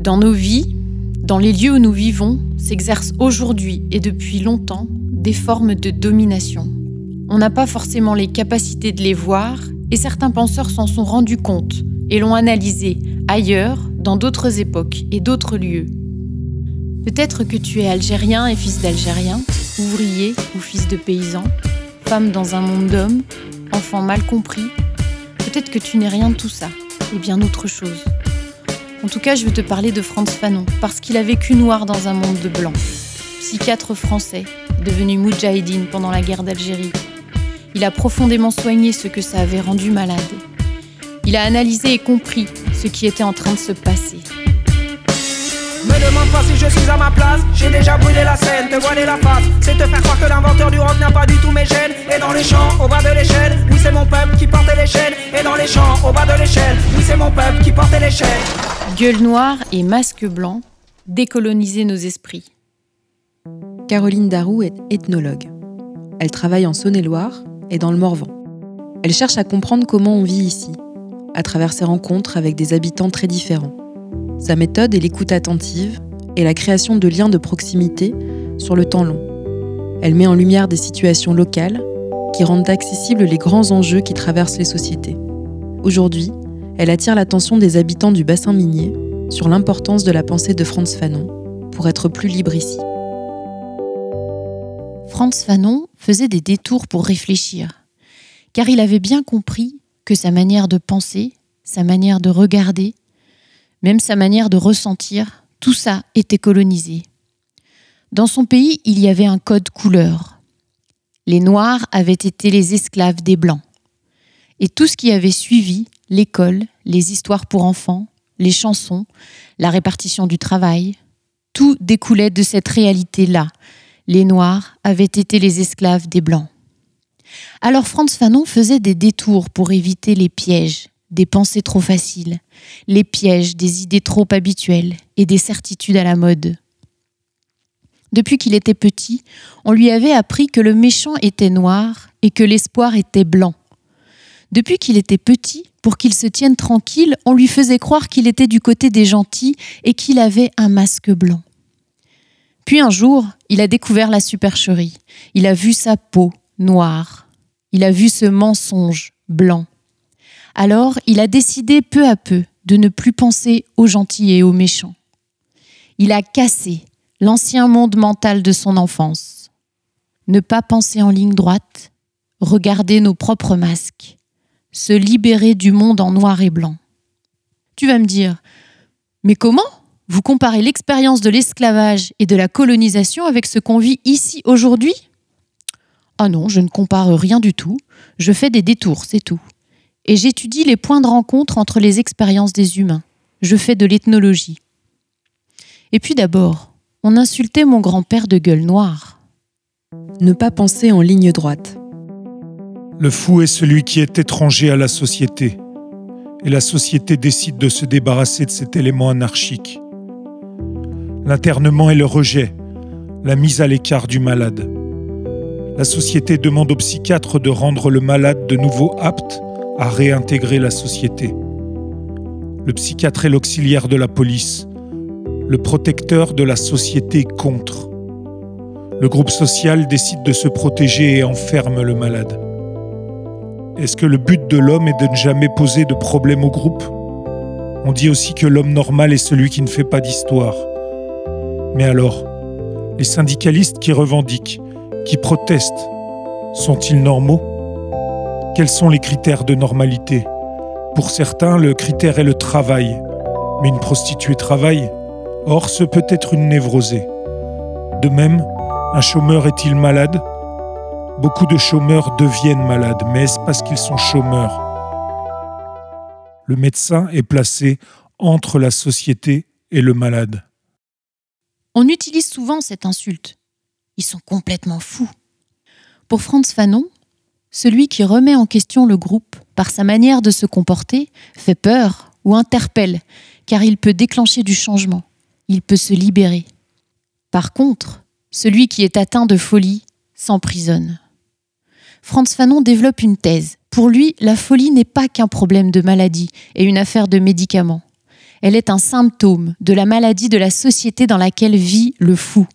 Dans nos vies, dans les lieux où nous vivons, s'exercent aujourd'hui et depuis longtemps des formes de domination. On n'a pas forcément les capacités de les voir et certains penseurs s'en sont rendus compte et l'ont analysé ailleurs, dans d'autres époques et d'autres lieux. Peut-être que tu es algérien et fils d'Algérien, ouvrier ou fils de paysan, femme dans un monde d'hommes, enfant mal compris. Peut-être que tu n'es rien de tout ça, et bien autre chose. En tout cas, je veux te parler de Franz Fanon, parce qu'il a vécu noir dans un monde de blancs. Psychiatre français, devenu moudjahidine pendant la guerre d'Algérie. Il a profondément soigné ce que ça avait rendu malade. Il a analysé et compris ce qui était en train de se passer. Me demande pas si je suis à ma place, j'ai déjà brûlé la te voiler la face, c'est te faire croire que l'inventeur du rock n'a pas du tout mes gènes. Et dans les champs, au bas de l'échelle, oui c'est mon peuple qui portait l'échelle. Et dans les champs, au bas de l'échelle, oui c'est mon peuple qui portait l'échelle. Gueule noire et masque blanc, décoloniser nos esprits. Caroline Darou est ethnologue. Elle travaille en Saône-et-Loire et dans le Morvan. Elle cherche à comprendre comment on vit ici, à travers ses rencontres avec des habitants très différents. Sa méthode est l'écoute attentive et la création de liens de proximité sur le temps long. Elle met en lumière des situations locales qui rendent accessibles les grands enjeux qui traversent les sociétés. Aujourd'hui, elle attire l'attention des habitants du bassin minier sur l'importance de la pensée de Franz Fanon pour être plus libre ici. Franz Fanon faisait des détours pour réfléchir, car il avait bien compris que sa manière de penser, sa manière de regarder, même sa manière de ressentir, tout ça était colonisé. Dans son pays, il y avait un code couleur. Les Noirs avaient été les esclaves des Blancs. Et tout ce qui avait suivi, l'école, les histoires pour enfants, les chansons, la répartition du travail, tout découlait de cette réalité-là. Les Noirs avaient été les esclaves des Blancs. Alors Franz Fanon faisait des détours pour éviter les pièges, des pensées trop faciles, les pièges des idées trop habituelles et des certitudes à la mode. Depuis qu'il était petit, on lui avait appris que le méchant était noir et que l'espoir était blanc. Depuis qu'il était petit, pour qu'il se tienne tranquille, on lui faisait croire qu'il était du côté des gentils et qu'il avait un masque blanc. Puis un jour, il a découvert la supercherie. Il a vu sa peau noire. Il a vu ce mensonge blanc. Alors, il a décidé peu à peu de ne plus penser aux gentils et aux méchants. Il a cassé l'ancien monde mental de son enfance. Ne pas penser en ligne droite, regarder nos propres masques, se libérer du monde en noir et blanc. Tu vas me dire, mais comment vous comparez l'expérience de l'esclavage et de la colonisation avec ce qu'on vit ici aujourd'hui? Ah non, je ne compare rien du tout, je fais des détours, c'est tout et j'étudie les points de rencontre entre les expériences des humains. Je fais de l'ethnologie. Et puis d'abord, on insultait mon grand-père de gueule noire. Ne pas penser en ligne droite. Le fou est celui qui est étranger à la société. Et la société décide de se débarrasser de cet élément anarchique. L'internement et le rejet, la mise à l'écart du malade. La société demande au psychiatre de rendre le malade de nouveau apte à réintégrer la société. Le psychiatre est l'auxiliaire de la police, le protecteur de la société contre. Le groupe social décide de se protéger et enferme le malade. Est-ce que le but de l'homme est de ne jamais poser de problème au groupe? On dit aussi que l'homme normal est celui qui ne fait pas d'histoire. Mais alors, les syndicalistes qui revendiquent, qui protestent, sont-ils normaux? Quels sont les critères de normalité? Pour certains, le critère est le travail. Mais une prostituée travaille? Or, ce peut être une névrosée. De même, un chômeur est-il malade? Beaucoup de chômeurs deviennent malades, mais est-ce parce qu'ils sont chômeurs? Le médecin est placé entre la société et le malade. On utilise souvent cette insulte. Ils sont complètement fous. Pour Franz Fanon, celui qui remet en question le groupe par sa manière de se comporter fait peur ou interpelle, car il peut déclencher du changement, il peut se libérer. Par contre, celui qui est atteint de folie s'emprisonne. Franz Fanon développe une thèse. Pour lui, la folie n'est pas qu'un problème de maladie et une affaire de médicaments. Elle est un symptôme de la maladie de la société dans laquelle vit le fou.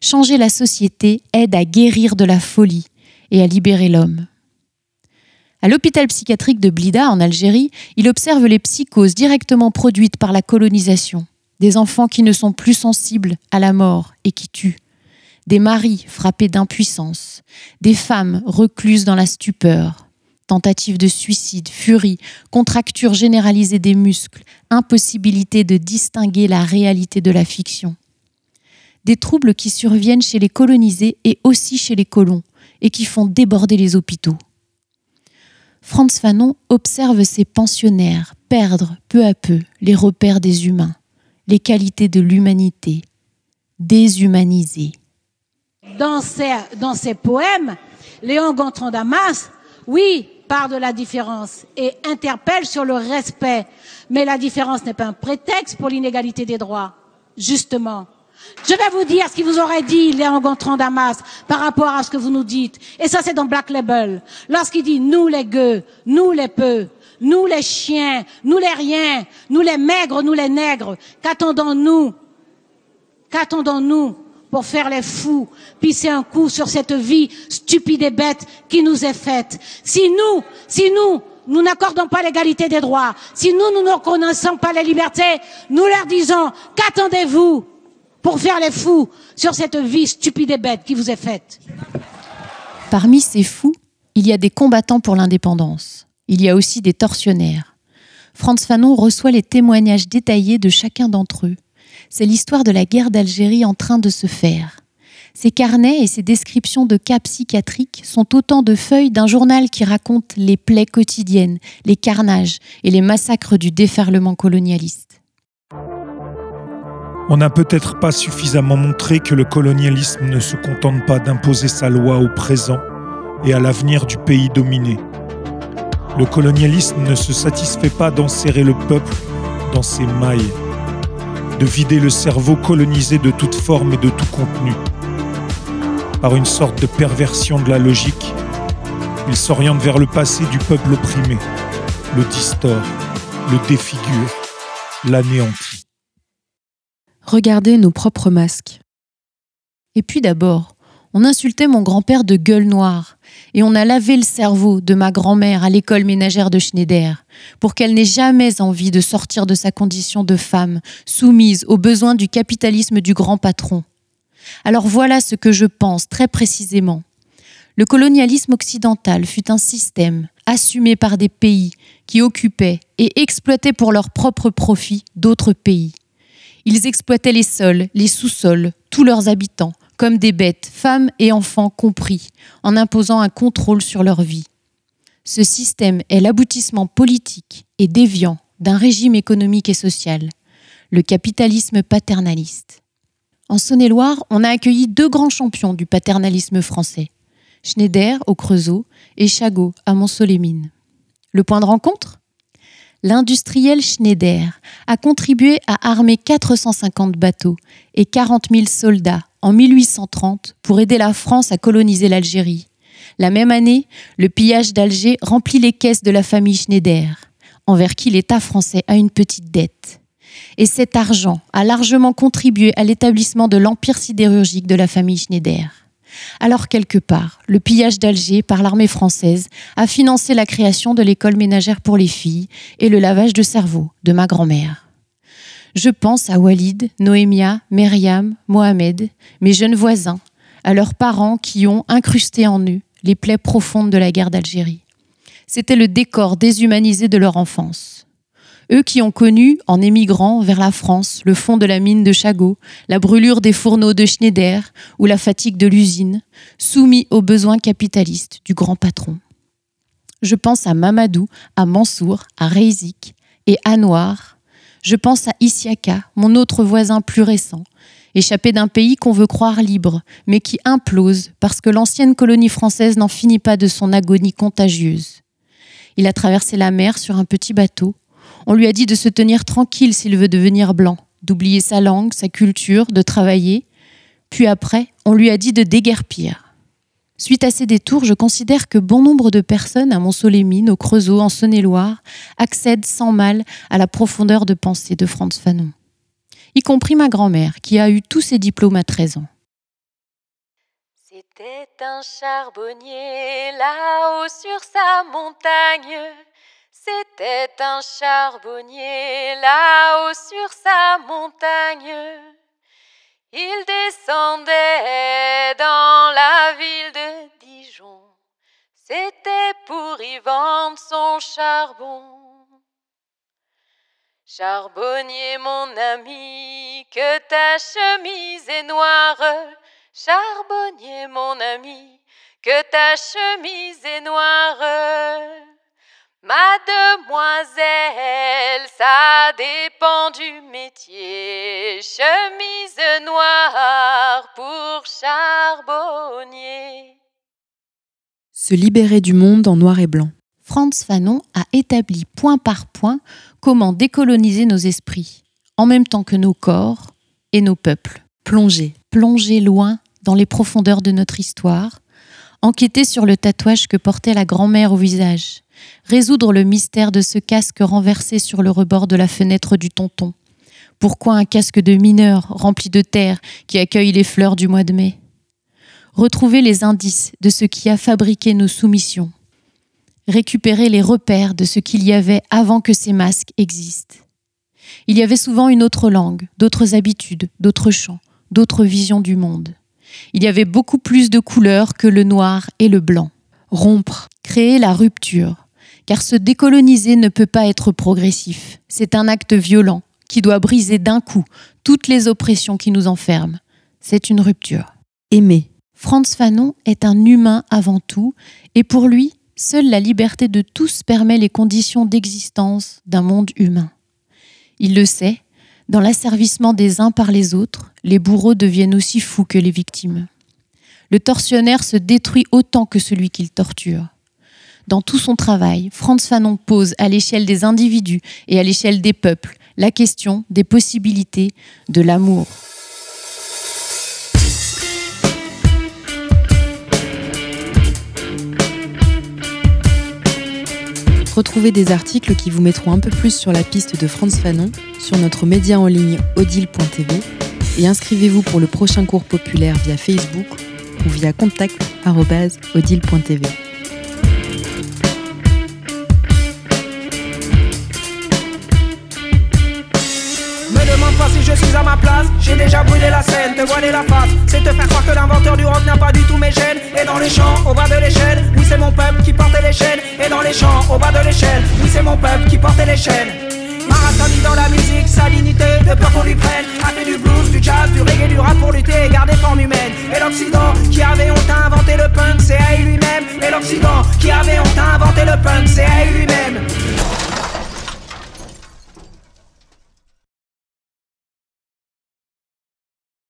Changer la société aide à guérir de la folie et à libérer l'homme. À l'hôpital psychiatrique de Blida, en Algérie, il observe les psychoses directement produites par la colonisation. Des enfants qui ne sont plus sensibles à la mort et qui tuent. Des maris frappés d'impuissance. Des femmes recluses dans la stupeur. Tentatives de suicide, furie, contracture généralisée des muscles, impossibilité de distinguer la réalité de la fiction. Des troubles qui surviennent chez les colonisés et aussi chez les colons et qui font déborder les hôpitaux. Franz Fanon observe ces pensionnaires perdre peu à peu les repères des humains, qualités de l'humanité, déshumaniser. Dans ses, dans ses poèmes, Léon Gontran Damas, oui, part de la différence et interpelle sur le respect. Mais la différence n'est pas un prétexte pour l'inégalité des droits. Justement, je vais vous dire ce qu'il vous aurait dit, Léon Gontran Damas, par rapport à ce que vous nous dites. Et ça, c'est dans Black Label. Lorsqu'il dit nous les gueux, nous les peu, nous les chiens, nous les riens, nous les maigres, nous les nègres, qu'attendons-nous? Qu'attendons-nous pour faire les fous, pisser un coup sur cette vie stupide et bête qui nous est faite? Si nous, si nous, nous n'accordons pas l'égalité des droits, si nous, nous ne reconnaissons pas les libertés, nous leur disons, qu'attendez-vous pour faire les fous sur cette vie stupide et bête qui vous est faite? Parmi ces fous, il y a des combattants pour l'indépendance. Il y a aussi des tortionnaires. Franz Fanon reçoit les témoignages détaillés de chacun d'entre eux. C'est l'histoire de la guerre d'Algérie en train de se faire. Ces carnets et ces descriptions de cas psychiatriques sont autant de feuilles d'un journal qui raconte les plaies quotidiennes, les carnages et les massacres du déferlement colonialiste. On n'a peut-être pas suffisamment montré que le colonialisme ne se contente pas d'imposer sa loi au présent et à l'avenir du pays dominé. Le colonialisme ne se satisfait pas d'enserrer le peuple dans ses mailles, de vider le cerveau colonisé de toute forme et de tout contenu. Par une sorte de perversion de la logique, il s'oriente vers le passé du peuple opprimé, le distord, le défigure, l'anéantit regarder nos propres masques. Et puis d'abord, on insultait mon grand-père de gueule noire, et on a lavé le cerveau de ma grand-mère à l'école ménagère de Schneider, pour qu'elle n'ait jamais envie de sortir de sa condition de femme, soumise aux besoins du capitalisme du grand patron. Alors voilà ce que je pense très précisément. Le colonialisme occidental fut un système assumé par des pays qui occupaient et exploitaient pour leur propre profit d'autres pays. Ils exploitaient les sols, les sous-sols, tous leurs habitants, comme des bêtes, femmes et enfants compris, en imposant un contrôle sur leur vie. Ce système est l'aboutissement politique et déviant d'un régime économique et social, le capitalisme paternaliste. En Saône-et-Loire, on a accueilli deux grands champions du paternalisme français, Schneider au Creusot et Chagot à Mont-Solémine. Le point de rencontre? L'industriel Schneider a contribué à armer 450 bateaux et 40 000 soldats en 1830 pour aider la France à coloniser l'Algérie. La même année, le pillage d'Alger remplit les caisses de la famille Schneider, envers qui l'État français a une petite dette. Et cet argent a largement contribué à l'établissement de l'empire sidérurgique de la famille Schneider. Alors quelque part, le pillage d'Alger par l'armée française a financé la création de l'école ménagère pour les filles et le lavage de cerveau de ma grand-mère. Je pense à Walid, Noémia, Myriam, Mohamed, mes jeunes voisins, à leurs parents qui ont incrusté en eux les plaies profondes de la guerre d'Algérie. C'était le décor déshumanisé de leur enfance. Eux qui ont connu, en émigrant vers la France, le fond de la mine de Chagot, la brûlure des fourneaux de Schneider ou la fatigue de l'usine, soumis aux besoins capitalistes du grand patron. Je pense à Mamadou, à Mansour, à Reizik et à Noir. Je pense à Isiaka, mon autre voisin plus récent, échappé d'un pays qu'on veut croire libre, mais qui implose parce que l'ancienne colonie française n'en finit pas de son agonie contagieuse. Il a traversé la mer sur un petit bateau, on lui a dit de se tenir tranquille s'il veut devenir blanc, d'oublier sa langue, sa culture, de travailler. Puis après, on lui a dit de déguerpir. Suite à ces détours, je considère que bon nombre de personnes à Mont-Solémine, au Creusot, en Saône-et-Loire, accèdent sans mal à la profondeur de pensée de Franz Fanon. Y compris ma grand-mère, qui a eu tous ses diplômes à 13 ans. C'était un charbonnier là-haut sur sa montagne. C'était un charbonnier là-haut sur sa montagne. Il descendait dans la ville de Dijon. C'était pour y vendre son charbon. Charbonnier, mon ami, que ta chemise est noire. Charbonnier, mon ami, que ta chemise est noire. Mademoiselle, ça dépend du métier. Chemise noire pour charbonnier. Se libérer du monde en noir et blanc. Franz Fanon a établi point par point comment décoloniser nos esprits, en même temps que nos corps et nos peuples. Plonger. Plonger loin dans les profondeurs de notre histoire, enquêter sur le tatouage que portait la grand-mère au visage, résoudre le mystère de ce casque renversé sur le rebord de la fenêtre du tonton. Pourquoi un casque de mineur rempli de terre qui accueille les fleurs du mois de mai? Retrouver les indices de ce qui a fabriqué nos soumissions. Récupérer les repères de ce qu'il y avait avant que ces masques existent. Il y avait souvent une autre langue, d'autres habitudes, d'autres chants, d'autres visions du monde. Il y avait beaucoup plus de couleurs que le noir et le blanc. Rompre. Créer la rupture car se décoloniser ne peut pas être progressif. C'est un acte violent qui doit briser d'un coup toutes les oppressions qui nous enferment. C'est une rupture. Aimer. Franz Fanon est un humain avant tout, et pour lui, seule la liberté de tous permet les conditions d'existence d'un monde humain. Il le sait, dans l'asservissement des uns par les autres, les bourreaux deviennent aussi fous que les victimes. Le tortionnaire se détruit autant que celui qu'il torture. Dans tout son travail, Franz Fanon pose à l'échelle des individus et à l'échelle des peuples la question des possibilités de l'amour. Retrouvez des articles qui vous mettront un peu plus sur la piste de Franz Fanon sur notre média en ligne odile.tv et inscrivez-vous pour le prochain cours populaire via Facebook ou via contact.odile.tv. si je suis à ma place. J'ai déjà brûlé la scène, te voiler la face. C'est te faire croire que l'inventeur du rock n'a pas du tout mes gènes. Et dans les champs, au bas de l'échelle, oui, c'est mon peuple qui portait les chaînes. Et dans les champs, au bas de l'échelle, oui, c'est mon peuple qui portait les chaînes. Marathon dans la musique, sa dignité, de peur qu'on lui prenne. A fait du blues, du jazz, du reggae, du rap pour lutter et garder forme humaine. Et l'Occident qui avait honte à inventer le punk, c'est à lui-même. Et l'Occident qui avait honte à inventer le punk, c'est à lui-même.